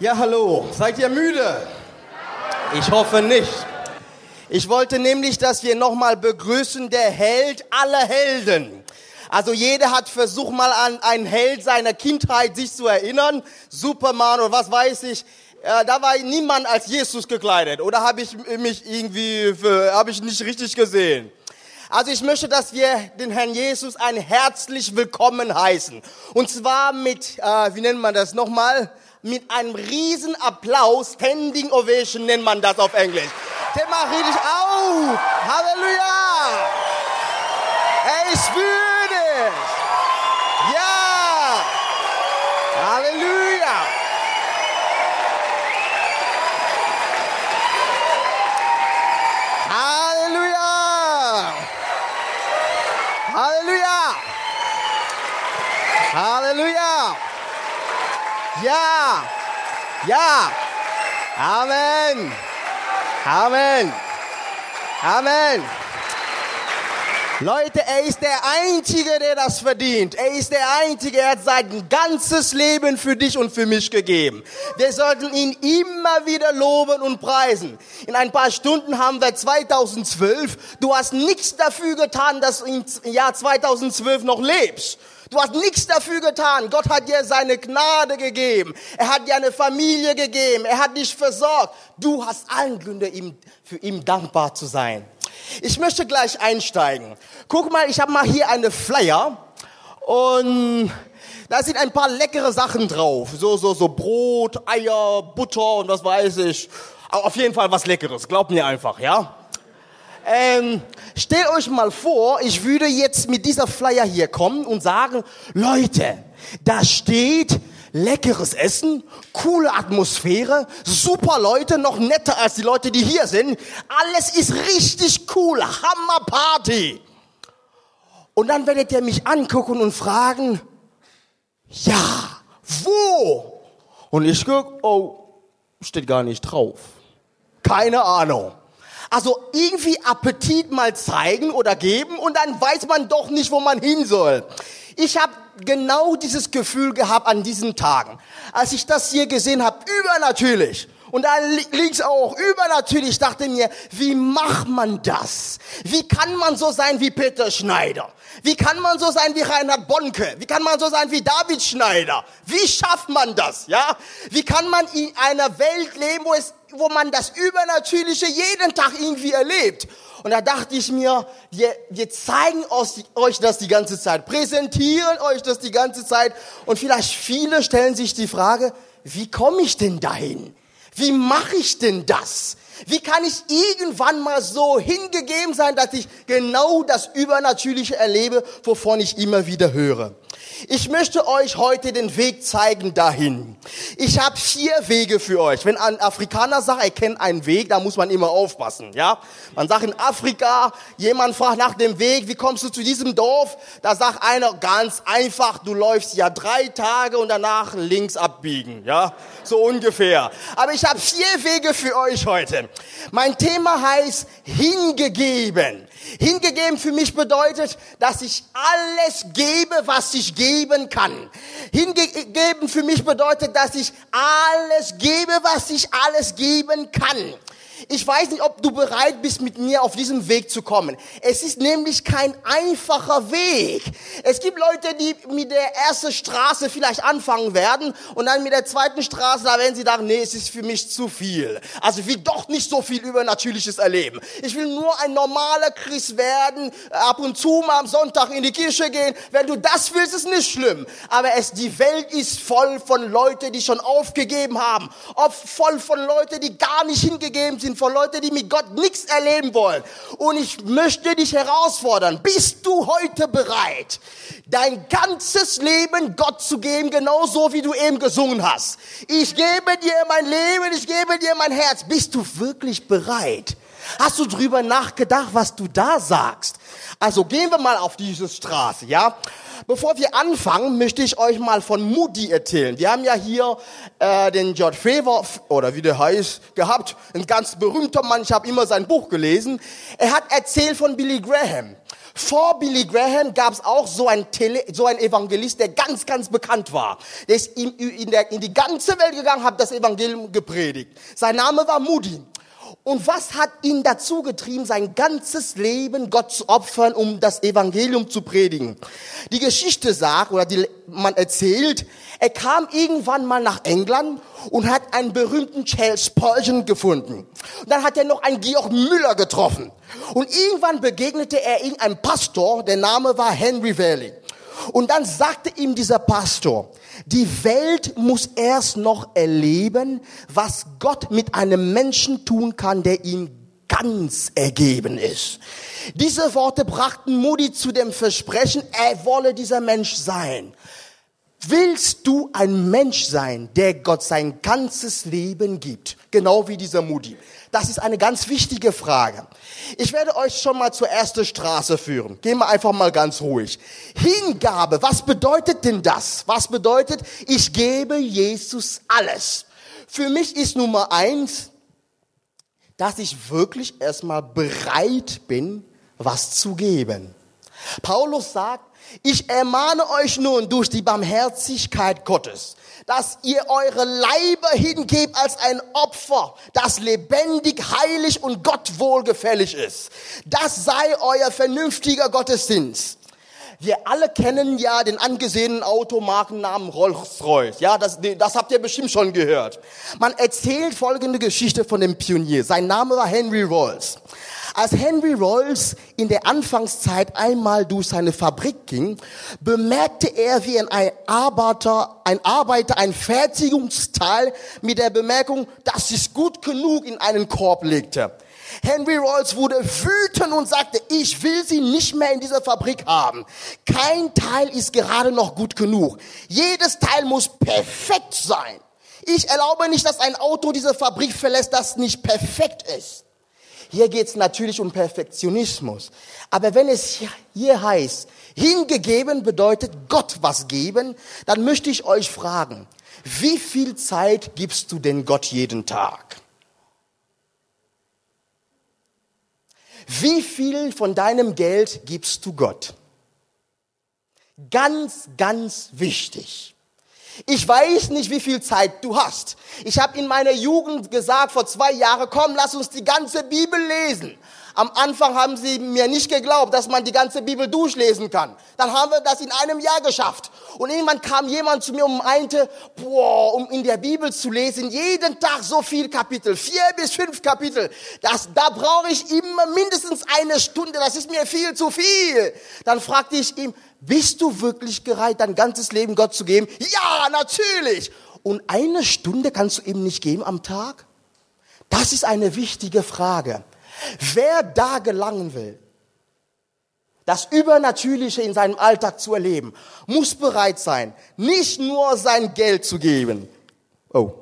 Ja, hallo. Seid ihr müde? Ich hoffe nicht. Ich wollte nämlich, dass wir nochmal begrüßen, der Held aller Helden. Also jeder hat versucht mal an einen Held seiner Kindheit sich zu erinnern. Superman oder was weiß ich. Äh, da war niemand als Jesus gekleidet. Oder habe ich mich irgendwie, habe ich nicht richtig gesehen? Also ich möchte, dass wir den Herrn Jesus ein herzlich willkommen heißen. Und zwar mit, äh, wie nennt man das nochmal? Mit einem riesen Applaus, Standing Ovation nennt man das auf Englisch. Macht richtig auf. Halleluja. Ich spüre dich. Ja. Halleluja. Halleluja! Halleluja! Ja! Ja! Amen! Amen! Amen! Leute, er ist der Einzige, der das verdient. Er ist der Einzige, er hat sein ganzes Leben für dich und für mich gegeben. Wir sollten ihn immer wieder loben und preisen. In ein paar Stunden haben wir 2012. Du hast nichts dafür getan, dass du im Jahr 2012 noch lebst. Du hast nichts dafür getan. Gott hat dir seine Gnade gegeben. Er hat dir eine Familie gegeben. Er hat dich versorgt. Du hast allen Gründe, für ihn dankbar zu sein. Ich möchte gleich einsteigen. Guck mal, ich habe mal hier eine Flyer und da sind ein paar leckere Sachen drauf. So, so, so Brot, Eier, Butter und was weiß ich. Aber auf jeden Fall was Leckeres. Glaubt mir einfach, ja? Ähm, stellt euch mal vor, ich würde jetzt mit dieser Flyer hier kommen und sagen, Leute, da steht leckeres Essen, coole Atmosphäre, super Leute, noch netter als die Leute, die hier sind. Alles ist richtig cool, Hammer Party. Und dann werdet ihr mich angucken und fragen, ja, wo? Und ich guck, oh, steht gar nicht drauf. Keine Ahnung. Also irgendwie Appetit mal zeigen oder geben und dann weiß man doch nicht, wo man hin soll. Ich habe genau dieses Gefühl gehabt an diesen Tagen, als ich das hier gesehen habe, übernatürlich. Und da liegt's auch übernatürlich. Ich dachte mir, wie macht man das? Wie kann man so sein wie Peter Schneider? Wie kann man so sein wie Reinhard Bonke? Wie kann man so sein wie David Schneider? Wie schafft man das? Ja? Wie kann man in einer Welt leben, wo es, wo man das Übernatürliche jeden Tag irgendwie erlebt? Und da dachte ich mir, wir, wir zeigen euch das die ganze Zeit, präsentieren euch das die ganze Zeit. Und vielleicht viele stellen sich die Frage, wie komme ich denn dahin? Wie mache ich denn das? Wie kann ich irgendwann mal so hingegeben sein, dass ich genau das Übernatürliche erlebe, wovon ich immer wieder höre? Ich möchte euch heute den Weg zeigen dahin. Ich habe vier Wege für euch. Wenn ein Afrikaner sagt, er kennt einen Weg, da muss man immer aufpassen. Ja, man sagt in Afrika, jemand fragt nach dem Weg, wie kommst du zu diesem Dorf? Da sagt einer ganz einfach, du läufst ja drei Tage und danach links abbiegen. Ja, so ungefähr. Aber ich habe vier Wege für euch heute. Mein Thema heißt hingegeben. Hingegeben für mich bedeutet, dass ich alles gebe, was ich geben kann. Hingegeben für mich bedeutet, dass ich alles gebe, was ich alles geben kann. Ich weiß nicht, ob du bereit bist, mit mir auf diesem Weg zu kommen. Es ist nämlich kein einfacher Weg. Es gibt Leute, die mit der ersten Straße vielleicht anfangen werden und dann mit der zweiten Straße, da werden sie sagen, nee, es ist für mich zu viel. Also ich will doch nicht so viel Übernatürliches erleben. Ich will nur ein normaler Christ werden, ab und zu mal am Sonntag in die Kirche gehen. Wenn du das willst, ist nicht schlimm. Aber es, die Welt ist voll von Leuten, die schon aufgegeben haben. Oft voll von Leuten, die gar nicht hingegeben sind sind von Leuten, die mit Gott nichts erleben wollen. Und ich möchte dich herausfordern. Bist du heute bereit, dein ganzes Leben Gott zu geben, genauso wie du eben gesungen hast? Ich gebe dir mein Leben, ich gebe dir mein Herz. Bist du wirklich bereit? Hast du drüber nachgedacht, was du da sagst? Also gehen wir mal auf diese Straße, ja? Bevor wir anfangen, möchte ich euch mal von Moody erzählen. Wir haben ja hier äh, den George Favor, oder wie der heißt, gehabt. Ein ganz berühmter Mann, ich habe immer sein Buch gelesen. Er hat erzählt von Billy Graham. Vor Billy Graham gab es auch so einen, Tele, so einen Evangelist, der ganz, ganz bekannt war. Der ist in, in, der, in die ganze Welt gegangen, hat das Evangelium gepredigt. Sein Name war Moody. Und was hat ihn dazu getrieben, sein ganzes Leben Gott zu opfern, um das Evangelium zu predigen? Die Geschichte sagt, oder die, man erzählt, er kam irgendwann mal nach England und hat einen berühmten Charles Spurgeon gefunden. Und dann hat er noch einen Georg Müller getroffen. Und irgendwann begegnete er irgendeinem Pastor, der Name war Henry Valley. Und dann sagte ihm dieser Pastor, die Welt muss erst noch erleben, was Gott mit einem Menschen tun kann, der ihm ganz ergeben ist. Diese Worte brachten Moody zu dem Versprechen, er wolle dieser Mensch sein. Willst du ein Mensch sein, der Gott sein ganzes Leben gibt? Genau wie dieser Moody. Das ist eine ganz wichtige Frage. Ich werde euch schon mal zur ersten Straße führen. Gehen wir einfach mal ganz ruhig. Hingabe, was bedeutet denn das? Was bedeutet, ich gebe Jesus alles? Für mich ist Nummer eins, dass ich wirklich erstmal bereit bin, was zu geben. Paulus sagt, ich ermahne euch nun durch die Barmherzigkeit Gottes, dass ihr eure Leiber hingebt als ein Opfer, das lebendig, heilig und Gott wohlgefällig ist. Das sei euer vernünftiger Gottesdienst. Wir alle kennen ja den angesehenen Automarkennamen Rolls-Royce. Ja, das, das habt ihr bestimmt schon gehört. Man erzählt folgende Geschichte von dem Pionier. Sein Name war Henry Rolls. Als Henry Rolls in der Anfangszeit einmal durch seine Fabrik ging, bemerkte er, wie ein Arbeiter, ein Arbeiter ein Fertigungsteil mit der Bemerkung, das ist gut genug in einen Korb legte. Henry Rolls wurde wütend und sagte, ich will sie nicht mehr in dieser Fabrik haben. Kein Teil ist gerade noch gut genug. Jedes Teil muss perfekt sein. Ich erlaube nicht, dass ein Auto diese Fabrik verlässt, das nicht perfekt ist. Hier geht es natürlich um Perfektionismus. Aber wenn es hier heißt, hingegeben bedeutet Gott was geben, dann möchte ich euch fragen, wie viel Zeit gibst du denn Gott jeden Tag? Wie viel von deinem Geld gibst du Gott? Ganz, ganz wichtig. Ich weiß nicht, wie viel Zeit du hast. Ich habe in meiner Jugend gesagt, vor zwei Jahren, komm, lass uns die ganze Bibel lesen. Am Anfang haben sie mir nicht geglaubt, dass man die ganze Bibel durchlesen kann. Dann haben wir das in einem Jahr geschafft. Und irgendwann kam jemand zu mir und meinte, boah, um in der Bibel zu lesen, jeden Tag so viel Kapitel, vier bis fünf Kapitel, das, da brauche ich immer mindestens eine Stunde, das ist mir viel zu viel. Dann fragte ich ihm, bist du wirklich bereit, dein ganzes Leben Gott zu geben? Ja, natürlich. Und eine Stunde kannst du ihm nicht geben am Tag? Das ist eine wichtige Frage. Wer da gelangen will, das Übernatürliche in seinem Alltag zu erleben, muss bereit sein, nicht nur sein Geld zu geben. Oh.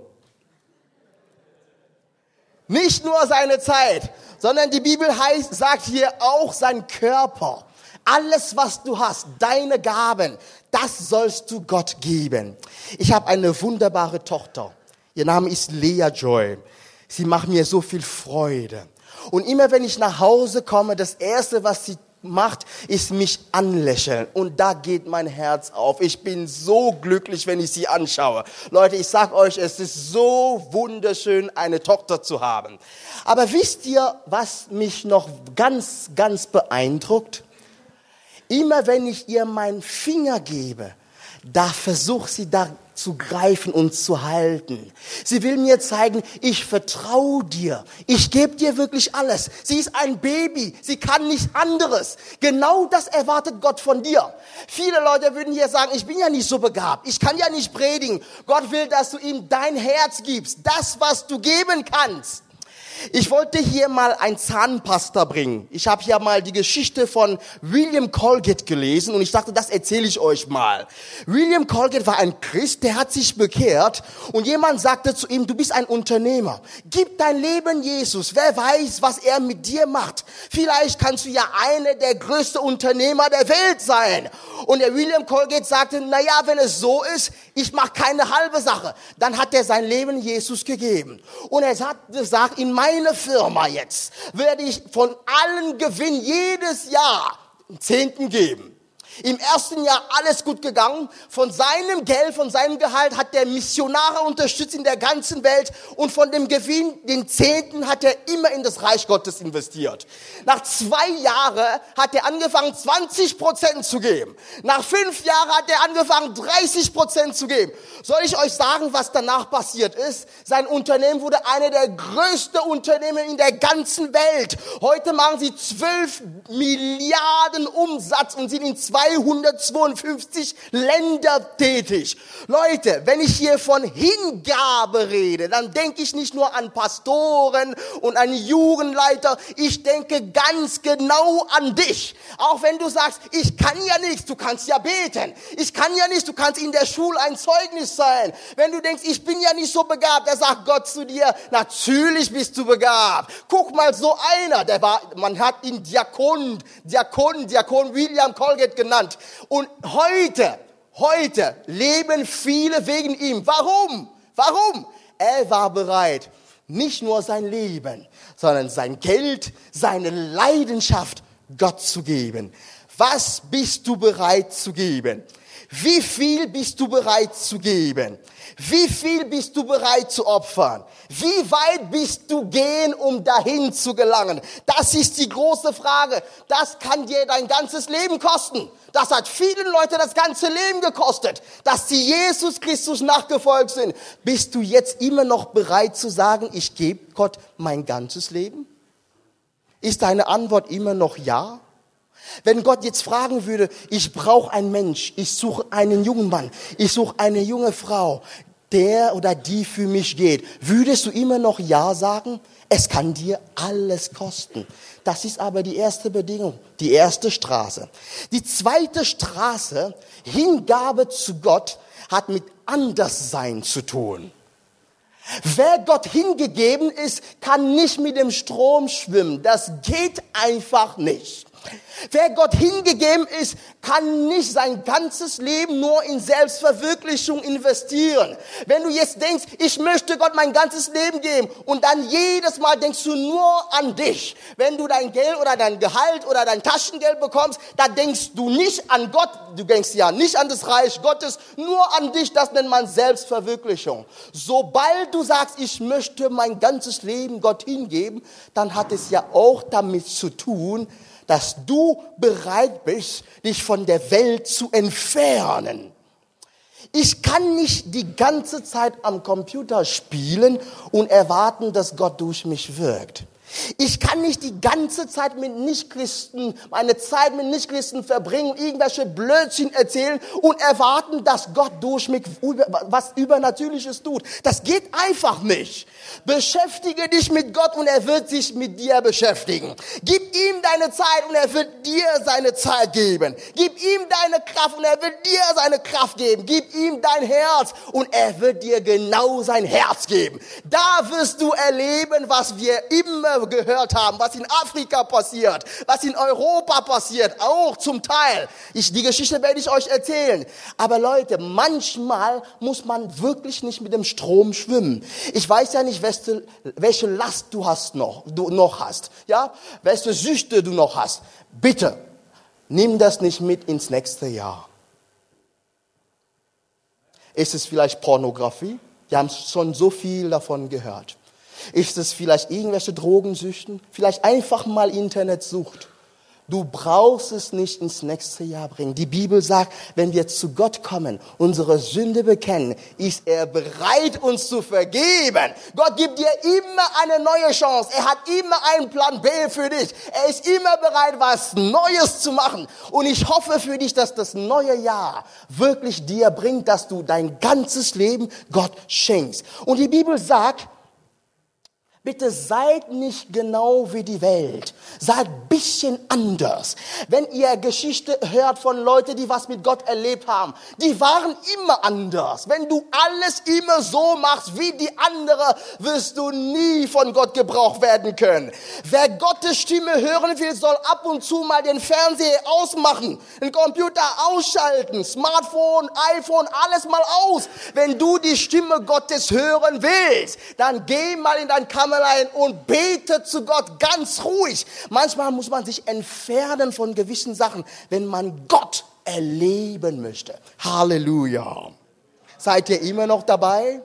Nicht nur seine Zeit, sondern die Bibel heißt, sagt hier auch sein Körper. Alles, was du hast, deine Gaben, das sollst du Gott geben. Ich habe eine wunderbare Tochter. Ihr Name ist Lea Joy. Sie macht mir so viel Freude. Und immer wenn ich nach Hause komme, das erste, was sie macht, ist mich anlächeln. Und da geht mein Herz auf. Ich bin so glücklich, wenn ich sie anschaue. Leute, ich sag euch, es ist so wunderschön, eine Tochter zu haben. Aber wisst ihr, was mich noch ganz, ganz beeindruckt? Immer wenn ich ihr meinen Finger gebe, da versucht sie da zu greifen und zu halten. Sie will mir zeigen, ich vertraue dir. Ich gebe dir wirklich alles. Sie ist ein Baby. Sie kann nichts anderes. Genau das erwartet Gott von dir. Viele Leute würden hier sagen, ich bin ja nicht so begabt. Ich kann ja nicht predigen. Gott will, dass du ihm dein Herz gibst. Das, was du geben kannst. Ich wollte hier mal ein Zahnpasta bringen. Ich habe hier mal die Geschichte von William Colgate gelesen und ich dachte, das erzähle ich euch mal. William Colgate war ein Christ, der hat sich bekehrt und jemand sagte zu ihm, du bist ein Unternehmer. Gib dein Leben Jesus. Wer weiß, was er mit dir macht. Vielleicht kannst du ja einer der größten Unternehmer der Welt sein. Und der William Colgate sagte, na ja, wenn es so ist, ich mache keine halbe Sache. Dann hat er sein Leben Jesus gegeben. Und er hat gesagt, in meiner Firma jetzt werde ich von allen Gewinn jedes Jahr Zehnten geben. Im ersten Jahr alles gut gegangen. Von seinem Geld, von seinem Gehalt hat der Missionare unterstützt in der ganzen Welt und von dem Gewinn, den Zehnten, hat er immer in das Reich Gottes investiert. Nach zwei Jahren hat er angefangen, 20 Prozent zu geben. Nach fünf Jahren hat er angefangen, 30 Prozent zu geben. Soll ich euch sagen, was danach passiert ist? Sein Unternehmen wurde eine der größten Unternehmen in der ganzen Welt. Heute machen sie 12 Milliarden Umsatz und sind in zwei 252 Länder tätig. Leute, wenn ich hier von Hingabe rede, dann denke ich nicht nur an Pastoren und an Jugendleiter, ich denke ganz genau an dich. Auch wenn du sagst, ich kann ja nichts, du kannst ja beten. Ich kann ja nicht, du kannst in der Schule ein Zeugnis sein. Wenn du denkst, ich bin ja nicht so begabt, da sagt Gott zu dir, natürlich bist du begabt. Guck mal, so einer, der war, man hat ihn Diakon, Diakon, Diakon William Colgate genannt genannt. Und heute, heute leben viele wegen ihm. Warum? Warum? Er war bereit, nicht nur sein Leben, sondern sein Geld, seine Leidenschaft Gott zu geben. Was bist du bereit zu geben? Wie viel bist du bereit zu geben? Wie viel bist du bereit zu opfern? Wie weit bist du gehen, um dahin zu gelangen? Das ist die große Frage. Das kann dir dein ganzes Leben kosten. Das hat vielen Leute das ganze Leben gekostet, dass sie Jesus Christus nachgefolgt sind. Bist du jetzt immer noch bereit zu sagen, ich gebe Gott mein ganzes Leben? Ist deine Antwort immer noch ja? Wenn Gott jetzt fragen würde, ich brauche einen Mensch, ich suche einen jungen Mann, ich suche eine junge Frau, der oder die für mich geht, würdest du immer noch Ja sagen? Es kann dir alles kosten. Das ist aber die erste Bedingung, die erste Straße. Die zweite Straße, Hingabe zu Gott, hat mit Anderssein zu tun. Wer Gott hingegeben ist, kann nicht mit dem Strom schwimmen. Das geht einfach nicht. Wer Gott hingegeben ist, kann nicht sein ganzes Leben nur in Selbstverwirklichung investieren. Wenn du jetzt denkst, ich möchte Gott mein ganzes Leben geben und dann jedes Mal denkst du nur an dich. Wenn du dein Geld oder dein Gehalt oder dein Taschengeld bekommst, da denkst du nicht an Gott, du denkst ja nicht an das Reich Gottes, nur an dich, das nennt man Selbstverwirklichung. Sobald du sagst, ich möchte mein ganzes Leben Gott hingeben, dann hat es ja auch damit zu tun, dass du bereit bist, dich von der Welt zu entfernen. Ich kann nicht die ganze Zeit am Computer spielen und erwarten, dass Gott durch mich wirkt. Ich kann nicht die ganze Zeit mit Nichtchristen, meine Zeit mit Nichtchristen verbringen, irgendwelche Blödsinn erzählen und erwarten, dass Gott durch mich was Übernatürliches tut. Das geht einfach nicht. Beschäftige dich mit Gott und er wird sich mit dir beschäftigen. Gib ihm deine Zeit und er wird dir seine Zeit geben. Gib ihm deine Kraft und er wird dir seine Kraft geben. Gib ihm dein Herz und er wird dir genau sein Herz geben. Da wirst du erleben, was wir immer gehört haben, was in Afrika passiert, was in Europa passiert, auch zum Teil. Ich, die Geschichte werde ich euch erzählen. Aber Leute, manchmal muss man wirklich nicht mit dem Strom schwimmen. Ich weiß ja nicht, welche, welche Last du hast noch, du noch hast, ja, welche Süchte du noch hast. Bitte, nimm das nicht mit ins nächste Jahr. Ist es vielleicht Pornografie? Wir haben schon so viel davon gehört. Ist es vielleicht irgendwelche Drogensüchten? Vielleicht einfach mal Internet sucht. Du brauchst es nicht ins nächste Jahr bringen. Die Bibel sagt, wenn wir zu Gott kommen, unsere Sünde bekennen, ist er bereit, uns zu vergeben. Gott gibt dir immer eine neue Chance. Er hat immer einen Plan B für dich. Er ist immer bereit, was Neues zu machen. Und ich hoffe für dich, dass das neue Jahr wirklich dir bringt, dass du dein ganzes Leben Gott schenkst. Und die Bibel sagt, Bitte seid nicht genau wie die Welt. Seid bisschen anders. Wenn ihr Geschichte hört von Leuten, die was mit Gott erlebt haben, die waren immer anders. Wenn du alles immer so machst wie die andere, wirst du nie von Gott gebraucht werden können. Wer Gottes Stimme hören will, soll ab und zu mal den Fernseher ausmachen, den Computer ausschalten, Smartphone, iPhone, alles mal aus. Wenn du die Stimme Gottes hören willst, dann geh mal in dein Kammer Kämmerlein und betet zu Gott ganz ruhig. Manchmal muss man sich entfernen von gewissen Sachen, wenn man Gott erleben möchte. Halleluja. Seid ihr immer noch dabei?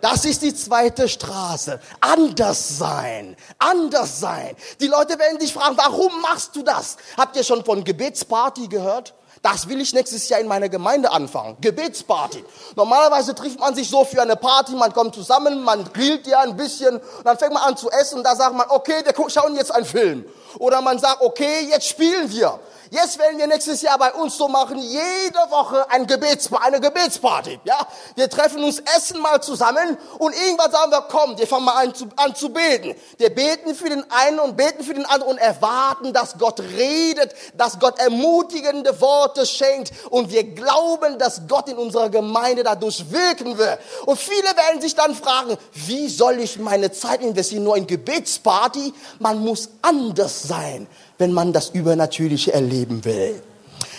Das ist die zweite Straße. Anders sein. Anders sein. Die Leute werden dich fragen, warum machst du das? Habt ihr schon von Gebetsparty gehört? Das will ich nächstes Jahr in meiner Gemeinde anfangen. Gebetsparty. Normalerweise trifft man sich so für eine Party, man kommt zusammen, man grillt ja ein bisschen, dann fängt man an zu essen und da sagt man, okay, wir schauen jetzt einen Film. Oder man sagt, okay, jetzt spielen wir. Jetzt werden wir nächstes Jahr bei uns so machen, jede Woche ein Gebets, eine Gebetsparty. Ja, wir treffen uns, essen mal zusammen und irgendwann sagen wir, komm, wir fangen mal an zu, an zu beten. Wir beten für den einen und beten für den anderen und erwarten, dass Gott redet, dass Gott ermutigende Worte schenkt und wir glauben, dass Gott in unserer Gemeinde dadurch wirken will. Und viele werden sich dann fragen, wie soll ich meine Zeit investieren? Nur in Gebetsparty? Man muss anders sein wenn man das Übernatürliche erleben will.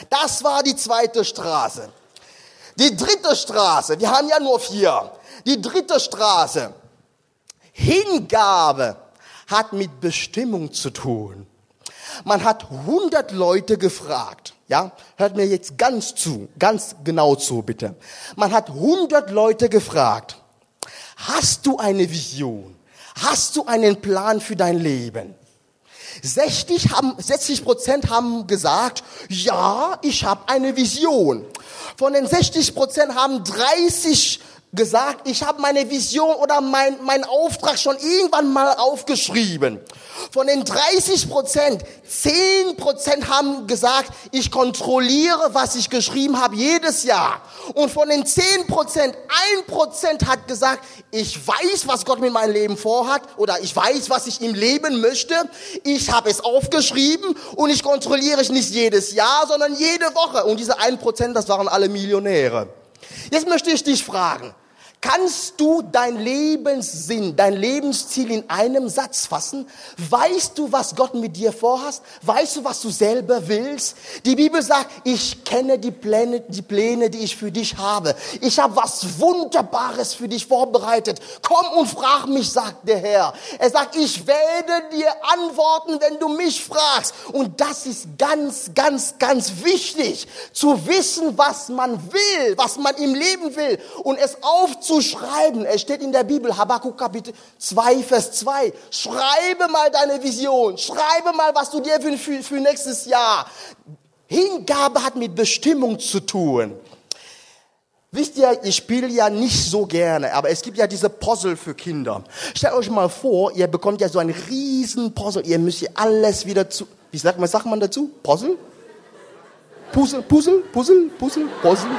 Das war die zweite Straße. Die dritte Straße, wir haben ja nur vier. Die dritte Straße, Hingabe hat mit Bestimmung zu tun. Man hat 100 Leute gefragt. Ja, hört mir jetzt ganz zu, ganz genau zu, bitte. Man hat 100 Leute gefragt. Hast du eine Vision? Hast du einen Plan für dein Leben? 60 haben, 60 Prozent haben gesagt, ja, ich habe eine Vision. Von den 60 Prozent haben 30 gesagt, ich habe meine Vision oder mein, mein Auftrag schon irgendwann mal aufgeschrieben. Von den 30 Prozent, 10 Prozent haben gesagt, ich kontrolliere, was ich geschrieben habe, jedes Jahr. Und von den 10 Prozent, 1 Prozent hat gesagt, ich weiß, was Gott mit meinem Leben vorhat oder ich weiß, was ich im Leben möchte. Ich habe es aufgeschrieben und ich kontrolliere es nicht jedes Jahr, sondern jede Woche. Und diese 1 Prozent, das waren alle Millionäre. Jetzt möchte ich dich fragen, Kannst du dein Lebenssinn, dein Lebensziel in einem Satz fassen? Weißt du, was Gott mit dir vorhast? Weißt du, was du selber willst? Die Bibel sagt, ich kenne die Pläne, die Pläne, die ich für dich habe. Ich habe was Wunderbares für dich vorbereitet. Komm und frag mich, sagt der Herr. Er sagt, ich werde dir antworten, wenn du mich fragst. Und das ist ganz, ganz, ganz wichtig, zu wissen, was man will, was man im Leben will und es aufzunehmen schreiben. Es steht in der Bibel, Habakkuk Kapitel 2, Vers 2. Schreibe mal deine Vision. Schreibe mal, was du dir für, für, für nächstes Jahr. Hingabe hat mit Bestimmung zu tun. Wisst ihr, ich spiele ja nicht so gerne, aber es gibt ja diese Puzzle für Kinder. Stellt euch mal vor, ihr bekommt ja so ein riesen Puzzle, ihr müsst hier alles wieder zu, wie sagt man, sagt man dazu? Puzzle? Puzzle, Puzzle, Puzzle, Puzzle, Puzzle.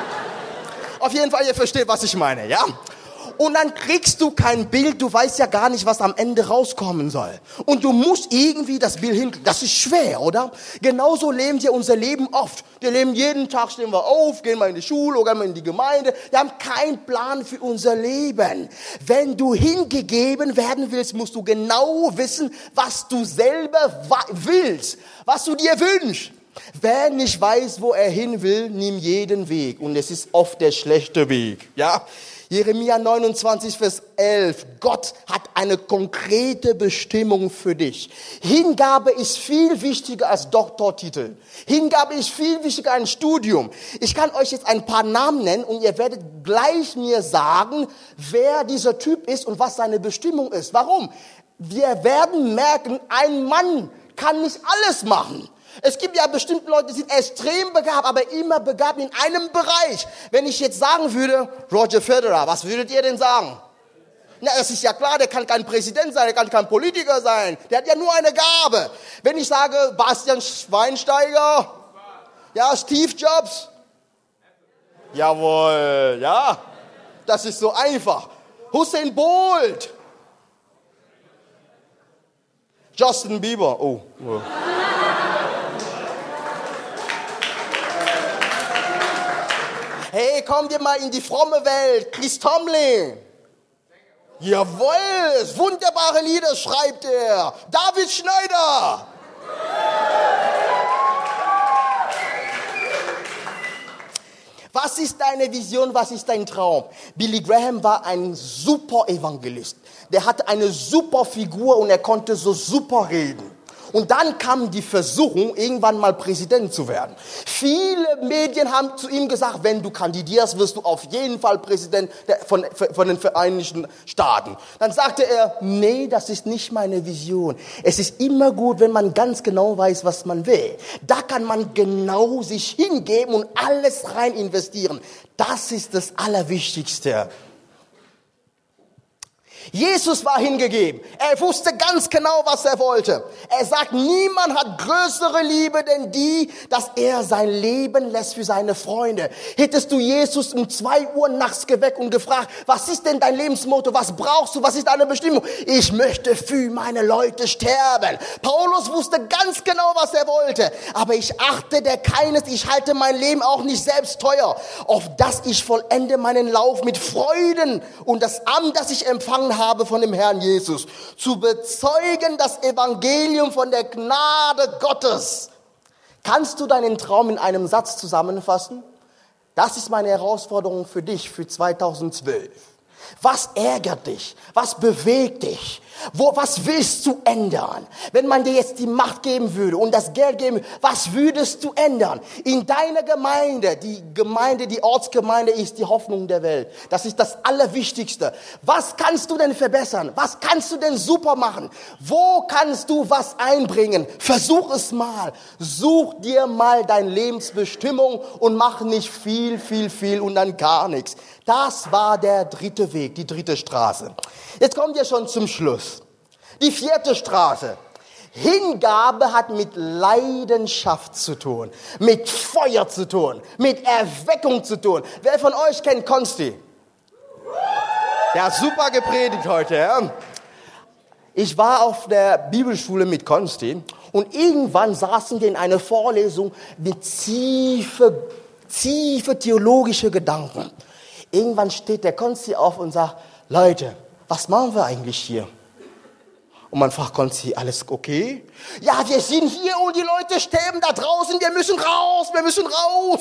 Auf jeden Fall, ihr versteht, was ich meine, ja? Und dann kriegst du kein Bild, du weißt ja gar nicht, was am Ende rauskommen soll. Und du musst irgendwie das Bild hinkriegen. Das ist schwer, oder? Genauso leben wir unser Leben oft. Wir leben jeden Tag, stehen wir auf, gehen mal in die Schule oder mal in die Gemeinde. Wir haben keinen Plan für unser Leben. Wenn du hingegeben werden willst, musst du genau wissen, was du selber willst, was du dir wünschst. Wer nicht weiß, wo er hin will, nimm jeden Weg. Und es ist oft der schlechte Weg. Ja? Jeremia 29, Vers 11. Gott hat eine konkrete Bestimmung für dich. Hingabe ist viel wichtiger als Doktortitel. Hingabe ist viel wichtiger als ein Studium. Ich kann euch jetzt ein paar Namen nennen und ihr werdet gleich mir sagen, wer dieser Typ ist und was seine Bestimmung ist. Warum? Wir werden merken, ein Mann kann nicht alles machen. Es gibt ja bestimmte Leute, die sind extrem begabt, aber immer begabt in einem Bereich. Wenn ich jetzt sagen würde, Roger Federer, was würdet ihr denn sagen? Na, es ist ja klar, der kann kein Präsident sein, der kann kein Politiker sein. Der hat ja nur eine Gabe. Wenn ich sage, Bastian Schweinsteiger, ja, Steve Jobs, jawohl, ja, das ist so einfach. Hussein Bolt, Justin Bieber, oh. oh. Hey, komm dir mal in die fromme Welt. Chris Tomlin. Jawohl, wunderbare Lieder schreibt er. David Schneider. Was ist deine Vision? Was ist dein Traum? Billy Graham war ein super Evangelist. Der hatte eine super Figur und er konnte so super reden. Und dann kam die Versuchung, irgendwann mal Präsident zu werden. Viele Medien haben zu ihm gesagt, wenn du kandidierst, wirst du auf jeden Fall Präsident von, von den Vereinigten Staaten. Dann sagte er, nee, das ist nicht meine Vision. Es ist immer gut, wenn man ganz genau weiß, was man will. Da kann man genau sich hingeben und alles rein investieren. Das ist das Allerwichtigste. Jesus war hingegeben. Er wusste ganz genau, was er wollte. Er sagt, niemand hat größere Liebe denn die, dass er sein Leben lässt für seine Freunde. Hättest du Jesus um zwei Uhr nachts geweckt und gefragt, was ist denn dein Lebensmotto? Was brauchst du? Was ist deine Bestimmung? Ich möchte für meine Leute sterben. Paulus wusste ganz genau, was er wollte. Aber ich achte der keines, ich halte mein Leben auch nicht selbst teuer, auf dass ich vollende meinen Lauf mit Freuden und das Amt, das ich empfangen habe von dem Herrn Jesus, zu bezeugen das Evangelium von der Gnade Gottes. Kannst du deinen Traum in einem Satz zusammenfassen? Das ist meine Herausforderung für dich für 2012. Was ärgert dich? Was bewegt dich? Wo, was willst du ändern? Wenn man dir jetzt die Macht geben würde und das Geld geben, was würdest du ändern? In deiner Gemeinde, die Gemeinde, die Ortsgemeinde ist die Hoffnung der Welt. Das ist das Allerwichtigste. Was kannst du denn verbessern? Was kannst du denn super machen? Wo kannst du was einbringen? Versuch es mal. Such dir mal deine Lebensbestimmung und mach nicht viel, viel, viel und dann gar nichts. Das war der dritte Weg, die dritte Straße. Jetzt kommen wir schon zum Schluss. Die vierte Straße. Hingabe hat mit Leidenschaft zu tun, mit Feuer zu tun, mit Erweckung zu tun. Wer von euch kennt Konsti? Ja, super gepredigt heute. Ja? Ich war auf der Bibelschule mit Konsti und irgendwann saßen wir in einer Vorlesung mit tiefe, tiefe theologische Gedanken. Irgendwann steht der Konsti auf und sagt, Leute, was machen wir eigentlich hier? Und man fragt Konzi, alles okay? Ja, wir sind hier und die Leute sterben da draußen, wir müssen raus, wir müssen raus.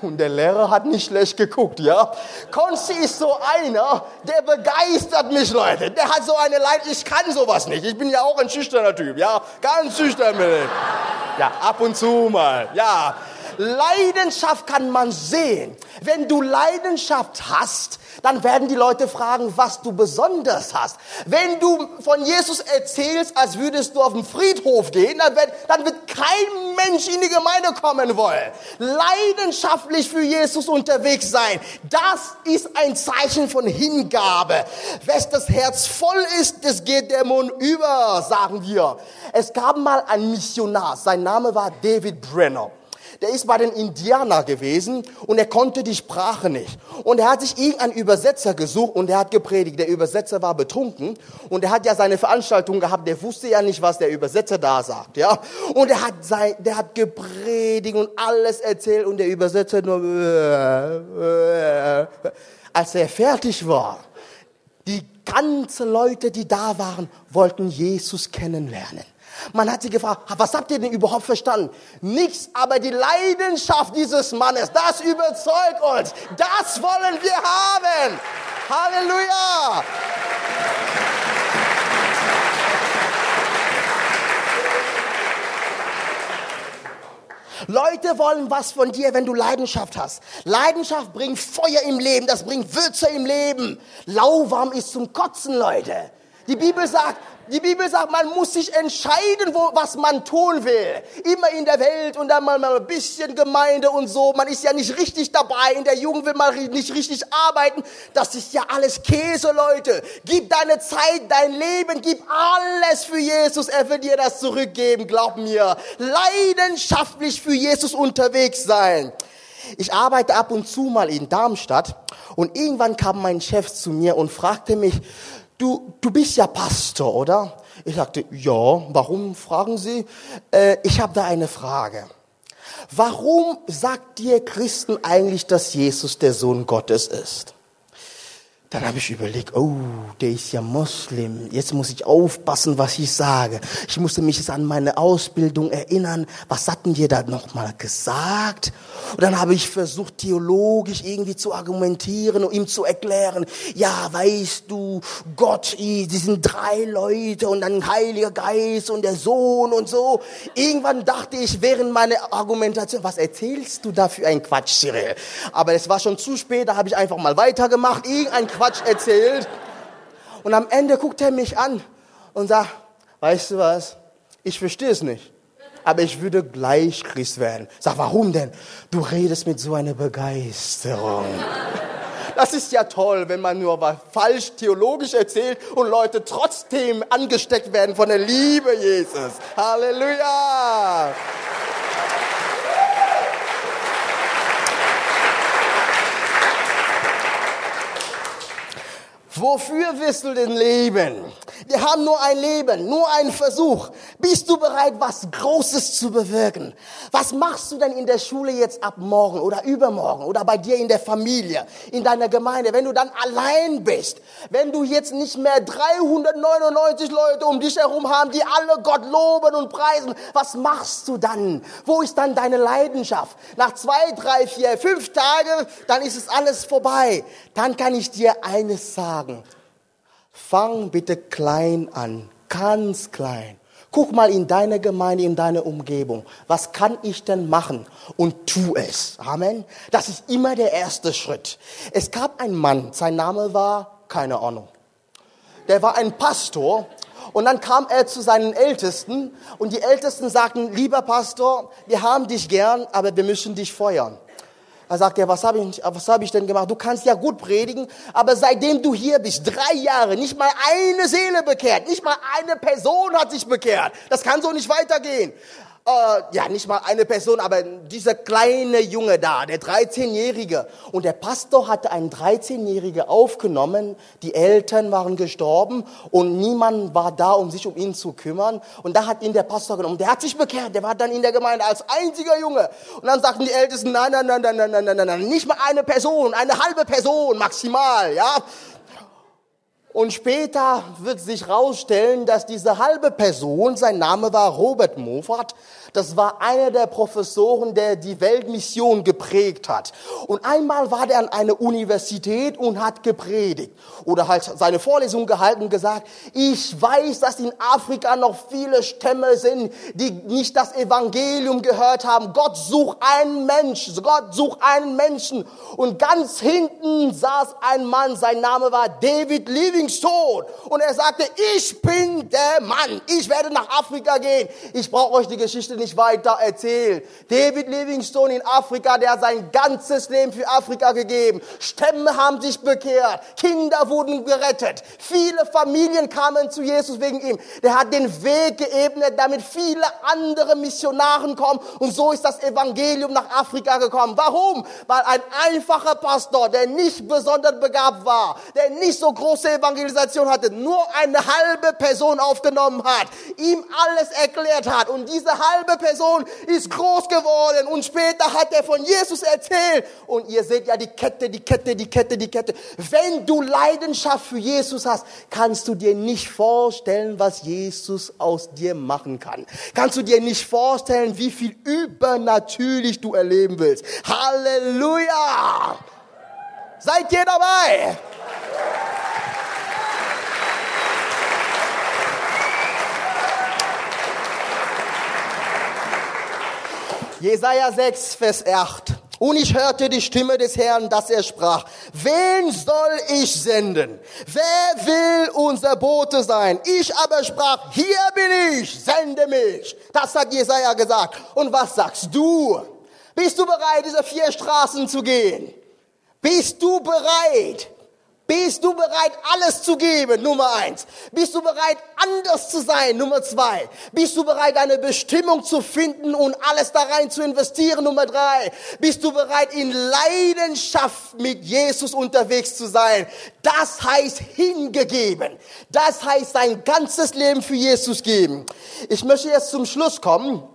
Und der Lehrer hat nicht schlecht geguckt, ja. Konzi ist so einer, der begeistert mich, Leute. Der hat so eine Leid, ich kann sowas nicht. Ich bin ja auch ein schüchterner Typ, ja. Ganz schüchtern bin ich. Ja, ab und zu mal, ja. Leidenschaft kann man sehen. Wenn du Leidenschaft hast, dann werden die Leute fragen, was du besonders hast. Wenn du von Jesus erzählst, als würdest du auf den Friedhof gehen, dann wird, dann wird kein Mensch in die Gemeinde kommen wollen. Leidenschaftlich für Jesus unterwegs sein, das ist ein Zeichen von Hingabe. Wes das Herz voll ist, das geht der Mund über, sagen wir. Es gab mal einen Missionar, sein Name war David Brenner der ist bei den Indianern gewesen und er konnte die Sprache nicht. Und er hat sich irgendeinen Übersetzer gesucht und er hat gepredigt. Der Übersetzer war betrunken und er hat ja seine Veranstaltung gehabt. Der wusste ja nicht, was der Übersetzer da sagt, ja. Und er hat sein, der hat gepredigt und alles erzählt und der Übersetzer nur, als er fertig war, die ganzen Leute, die da waren, wollten Jesus kennenlernen. Man hat sie gefragt, was habt ihr denn überhaupt verstanden? Nichts, aber die Leidenschaft dieses Mannes, das überzeugt uns. Das wollen wir haben. Halleluja. Leute wollen was von dir, wenn du Leidenschaft hast. Leidenschaft bringt Feuer im Leben, das bringt Würze im Leben. Lauwarm ist zum Kotzen, Leute. Die Bibel sagt, die Bibel sagt, man muss sich entscheiden, wo, was man tun will. Immer in der Welt und dann mal ein bisschen Gemeinde und so. Man ist ja nicht richtig dabei. In der Jugend will man nicht richtig arbeiten. Das ist ja alles Käse, Leute. Gib deine Zeit, dein Leben, gib alles für Jesus. Er wird dir das zurückgeben, glaub mir. Leidenschaftlich für Jesus unterwegs sein. Ich arbeite ab und zu mal in Darmstadt und irgendwann kam mein Chef zu mir und fragte mich, du, du bist ja Pastor, oder? Ich sagte, ja, warum fragen Sie? Äh, ich habe da eine Frage. Warum sagt dir Christen eigentlich, dass Jesus der Sohn Gottes ist? Dann habe ich überlegt, oh, der ist ja Muslim. Jetzt muss ich aufpassen, was ich sage. Ich musste mich jetzt an meine Ausbildung erinnern. Was hatten wir da nochmal gesagt? Und dann habe ich versucht, theologisch irgendwie zu argumentieren und ihm zu erklären, ja, weißt du, Gott, die sind drei Leute und dann Heiliger Geist und der Sohn und so. Irgendwann dachte ich während meiner Argumentation, was erzählst du da für ein Quatsch, Cyril? Aber es war schon zu spät, da habe ich einfach mal weitergemacht. Irgendein Quatsch erzählt. Und am Ende guckt er mich an und sagt, weißt du was, ich verstehe es nicht, aber ich würde gleich Christ werden. Sag, warum denn? Du redest mit so einer Begeisterung. Das ist ja toll, wenn man nur was falsch theologisch erzählt und Leute trotzdem angesteckt werden von der Liebe Jesus. Halleluja! Wofür wirst du denn leben? Wir haben nur ein Leben, nur einen Versuch. Bist du bereit, was Großes zu bewirken? Was machst du denn in der Schule jetzt ab morgen oder übermorgen oder bei dir in der Familie, in deiner Gemeinde, wenn du dann allein bist? Wenn du jetzt nicht mehr 399 Leute um dich herum haben, die alle Gott loben und preisen, was machst du dann? Wo ist dann deine Leidenschaft? Nach zwei, drei, vier, fünf Tagen, dann ist es alles vorbei. Dann kann ich dir eines sagen. Fang bitte klein an, ganz klein. Guck mal in deine Gemeinde, in deine Umgebung. Was kann ich denn machen? Und tu es. Amen. Das ist immer der erste Schritt. Es gab einen Mann, sein Name war, keine Ahnung. Der war ein Pastor und dann kam er zu seinen Ältesten und die Ältesten sagten, lieber Pastor, wir haben dich gern, aber wir müssen dich feuern. Er sagt er, was habe ich, was hab ich denn gemacht? Du kannst ja gut predigen, aber seitdem du hier bist, drei Jahre, nicht mal eine Seele bekehrt, nicht mal eine Person hat sich bekehrt. Das kann so nicht weitergehen äh, ja, nicht mal eine Person, aber dieser kleine Junge da, der 13-Jährige. Und der Pastor hatte einen 13-Jährigen aufgenommen. Die Eltern waren gestorben und niemand war da, um sich um ihn zu kümmern. Und da hat ihn der Pastor genommen. Der hat sich bekehrt. Der war dann in der Gemeinde als einziger Junge. Und dann sagten die Ältesten, nein, nein, nein, nein, nein, nein, nein, nein, nicht mal eine Person, eine halbe Person maximal, ja. Und später wird sich herausstellen, dass diese halbe Person, sein Name war Robert Moffat, das war einer der Professoren, der die Weltmission geprägt hat. Und einmal war der an einer Universität und hat gepredigt oder halt seine Vorlesung gehalten und gesagt, ich weiß, dass in Afrika noch viele Stämme sind, die nicht das Evangelium gehört haben. Gott sucht einen Mensch, Gott sucht einen Menschen. Und ganz hinten saß ein Mann, sein Name war David Livingstone. Und er sagte, ich bin der Mann, ich werde nach Afrika gehen. Ich brauche euch die Geschichte nicht weiter erzählen. David Livingstone in Afrika, der hat sein ganzes Leben für Afrika gegeben. Stämme haben sich bekehrt. Kinder wurden gerettet. Viele Familien kamen zu Jesus wegen ihm. Der hat den Weg geebnet, damit viele andere Missionaren kommen. Und so ist das Evangelium nach Afrika gekommen. Warum? Weil ein einfacher Pastor, der nicht besonders begabt war, der nicht so große Evangelisation hatte, nur eine halbe Person aufgenommen hat, ihm alles erklärt hat. Und diese halbe andere Person ist groß geworden und später hat er von Jesus erzählt. Und ihr seht ja die Kette, die Kette, die Kette, die Kette. Wenn du Leidenschaft für Jesus hast, kannst du dir nicht vorstellen, was Jesus aus dir machen kann. Kannst du dir nicht vorstellen, wie viel übernatürlich du erleben willst. Halleluja! Seid ihr dabei? Jesaja 6, Vers 8. Und ich hörte die Stimme des Herrn, dass er sprach, wen soll ich senden? Wer will unser Bote sein? Ich aber sprach, hier bin ich, sende mich. Das hat Jesaja gesagt. Und was sagst du? Bist du bereit, diese vier Straßen zu gehen? Bist du bereit? Bist du bereit, alles zu geben? Nummer eins. Bist du bereit, anders zu sein? Nummer zwei. Bist du bereit, eine Bestimmung zu finden und alles da rein zu investieren? Nummer drei. Bist du bereit, in Leidenschaft mit Jesus unterwegs zu sein? Das heißt hingegeben. Das heißt sein ganzes Leben für Jesus geben. Ich möchte jetzt zum Schluss kommen.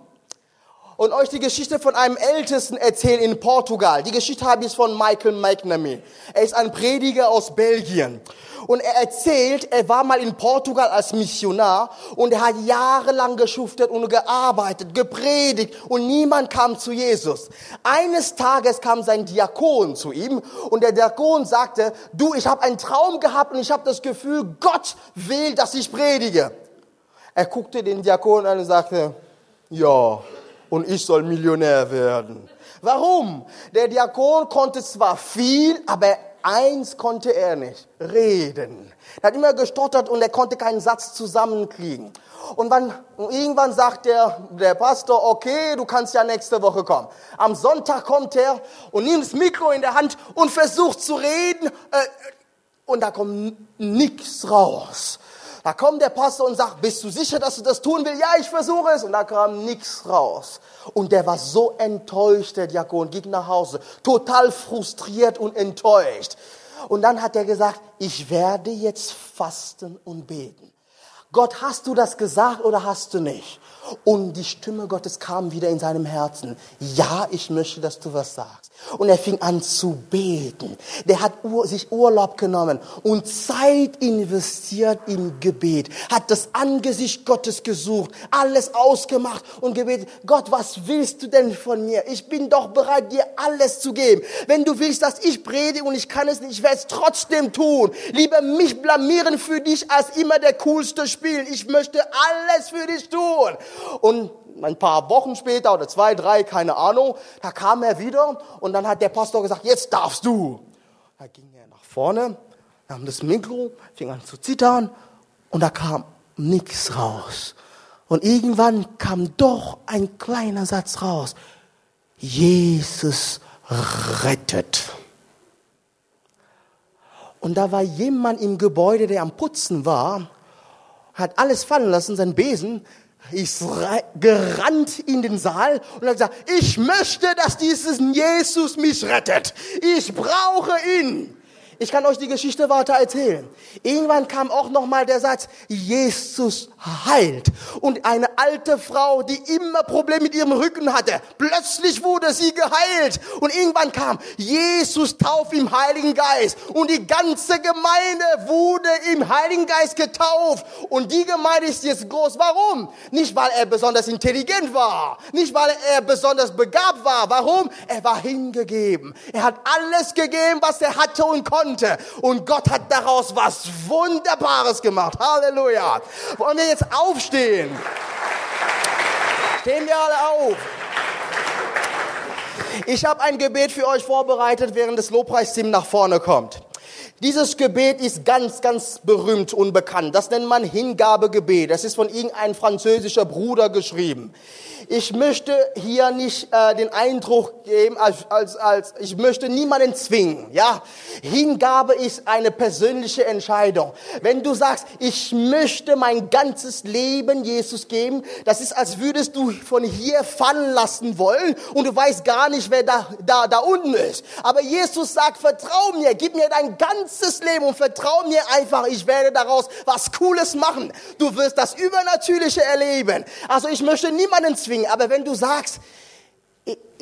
Und euch die Geschichte von einem Ältesten erzählen in Portugal. Die Geschichte habe ich von Michael McNamee. Er ist ein Prediger aus Belgien. Und er erzählt, er war mal in Portugal als Missionar und er hat jahrelang geschuftet und gearbeitet, gepredigt und niemand kam zu Jesus. Eines Tages kam sein Diakon zu ihm und der Diakon sagte, du, ich habe einen Traum gehabt und ich habe das Gefühl, Gott will, dass ich predige. Er guckte den Diakon an und sagte, ja, und ich soll Millionär werden. Warum? Der Diakon konnte zwar viel, aber eins konnte er nicht, reden. Er hat immer gestottert und er konnte keinen Satz zusammenkriegen. Und, und irgendwann sagt der, der Pastor, okay, du kannst ja nächste Woche kommen. Am Sonntag kommt er und nimmt das Mikro in der Hand und versucht zu reden äh, und da kommt nichts raus. Da kommt der Pastor und sagt, bist du sicher, dass du das tun willst? Ja, ich versuche es. Und da kam nichts raus. Und der war so enttäuscht, der Diakon, ging nach Hause, total frustriert und enttäuscht. Und dann hat er gesagt, ich werde jetzt fasten und beten. Gott, hast du das gesagt oder hast du nicht? Und die Stimme Gottes kam wieder in seinem Herzen. Ja, ich möchte, dass du was sagst. Und er fing an zu beten. Der hat sich Urlaub genommen und Zeit investiert im Gebet. Hat das Angesicht Gottes gesucht, alles ausgemacht und gebetet. Gott, was willst du denn von mir? Ich bin doch bereit, dir alles zu geben. Wenn du willst, dass ich predige und ich kann es nicht, ich werde es trotzdem tun. Lieber mich blamieren für dich, als immer der coolste spielen. Ich möchte alles für dich tun. Und ein paar Wochen später oder zwei, drei, keine Ahnung, da kam er wieder und dann hat der Pastor gesagt, jetzt darfst du. Da ging er nach vorne, nahm das Mikro, fing an zu zittern und da kam nichts raus. Und irgendwann kam doch ein kleiner Satz raus. Jesus rettet. Und da war jemand im Gebäude, der am Putzen war, hat alles fallen lassen, sein Besen, ist gerannt in den Saal und hat gesagt, ich möchte, dass dieses Jesus mich rettet. Ich brauche ihn. Ich kann euch die Geschichte weiter erzählen. Irgendwann kam auch noch mal der Satz, Jesus heilt. Und eine alte Frau, die immer Probleme mit ihrem Rücken hatte, plötzlich wurde sie geheilt. Und irgendwann kam Jesus tauf im Heiligen Geist. Und die ganze Gemeinde wurde im Heiligen Geist getauft. Und die Gemeinde ist jetzt groß. Warum? Nicht, weil er besonders intelligent war. Nicht, weil er besonders begabt war. Warum? Er war hingegeben. Er hat alles gegeben, was er hatte und konnte konnte. Und Gott hat daraus was Wunderbares gemacht. Halleluja. Wollen wir jetzt aufstehen? Stehen wir alle auf. Ich habe ein Gebet für euch vorbereitet, während das Lobpreisteam nach vorne kommt. Dieses Gebet ist ganz, ganz berühmt und bekannt. Das nennt man Hingabegebet. Das ist von irgendeinem französischer Bruder geschrieben ich möchte hier nicht äh, den Eindruck geben, als, als, als ich möchte niemanden zwingen. Ja, Hingabe ist eine persönliche Entscheidung. Wenn du sagst, ich möchte mein ganzes Leben Jesus geben, das ist, als würdest du von hier fallen lassen wollen und du weißt gar nicht, wer da, da, da unten ist. Aber Jesus sagt, vertrau mir, gib mir dein ganzes Leben und vertrau mir einfach, ich werde daraus was Cooles machen. Du wirst das Übernatürliche erleben. Also ich möchte niemanden zwingen aber wenn du sagst,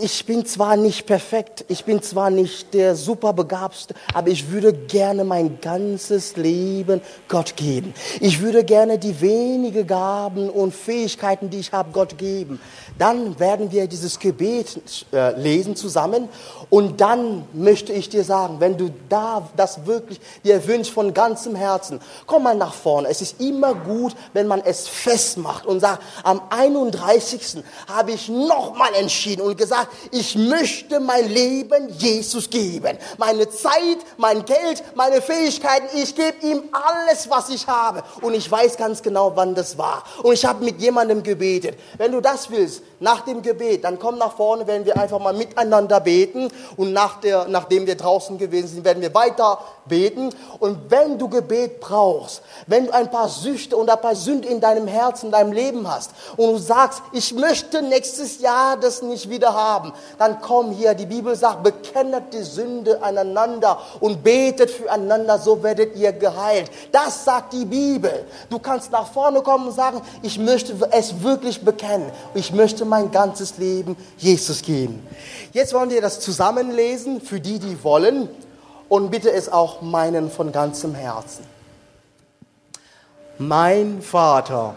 ich bin zwar nicht perfekt, ich bin zwar nicht der superbegabste, aber ich würde gerne mein ganzes Leben Gott geben. Ich würde gerne die wenigen Gaben und Fähigkeiten, die ich habe, Gott geben. Dann werden wir dieses Gebet äh, lesen zusammen und dann möchte ich dir sagen, wenn du da das wirklich dir wünschst von ganzem Herzen, komm mal nach vorne. Es ist immer gut, wenn man es festmacht und sagt, am 31. habe ich nochmal entschieden und gesagt, ich möchte mein Leben Jesus geben. Meine Zeit, mein Geld, meine Fähigkeiten, ich gebe ihm alles, was ich habe. Und ich weiß ganz genau, wann das war. Und ich habe mit jemandem gebetet. Wenn du das willst, nach dem Gebet, dann komm nach vorne, werden wir einfach mal miteinander beten. Und nach der, nachdem wir draußen gewesen sind, werden wir weiter beten. Und wenn du Gebet brauchst, wenn du ein paar Süchte und ein paar Sünden in deinem Herzen, in deinem Leben hast und du sagst, ich möchte nächstes Jahr das nicht wieder wieder haben, dann komm hier. Die Bibel sagt, bekennet die Sünde aneinander und betet füreinander, so werdet ihr geheilt. Das sagt die Bibel. Du kannst nach vorne kommen und sagen, ich möchte es wirklich bekennen. Ich möchte mein ganzes Leben Jesus geben. Jetzt wollen wir das zusammenlesen für die, die wollen und bitte es auch meinen von ganzem Herzen. Mein Vater,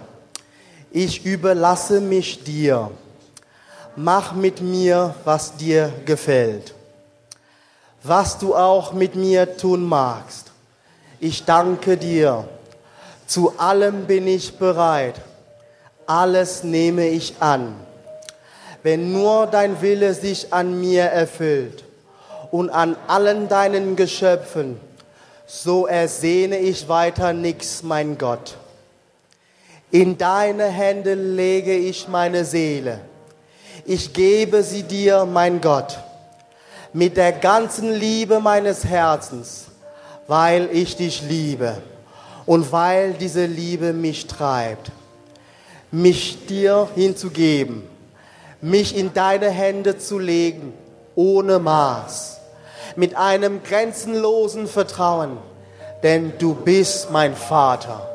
ich überlasse mich dir. Mach mit mir, was dir gefällt. Was du auch mit mir tun magst. Ich danke dir. Zu allem bin ich bereit. Alles nehme ich an. Wenn nur dein Wille sich an mir erfüllt und an allen deinen Geschöpfen, so ersehne ich weiter nichts, mein Gott. In deine Hände lege ich meine Seele. Ich gebe sie dir, mein Gott, mit der ganzen Liebe meines Herzens, weil ich dich liebe und weil diese Liebe mich treibt, mich dir hinzugeben, mich in deine Hände zu legen, ohne Maß mit einem grenzenlosen Vertrauen, denn du bist mein Vater.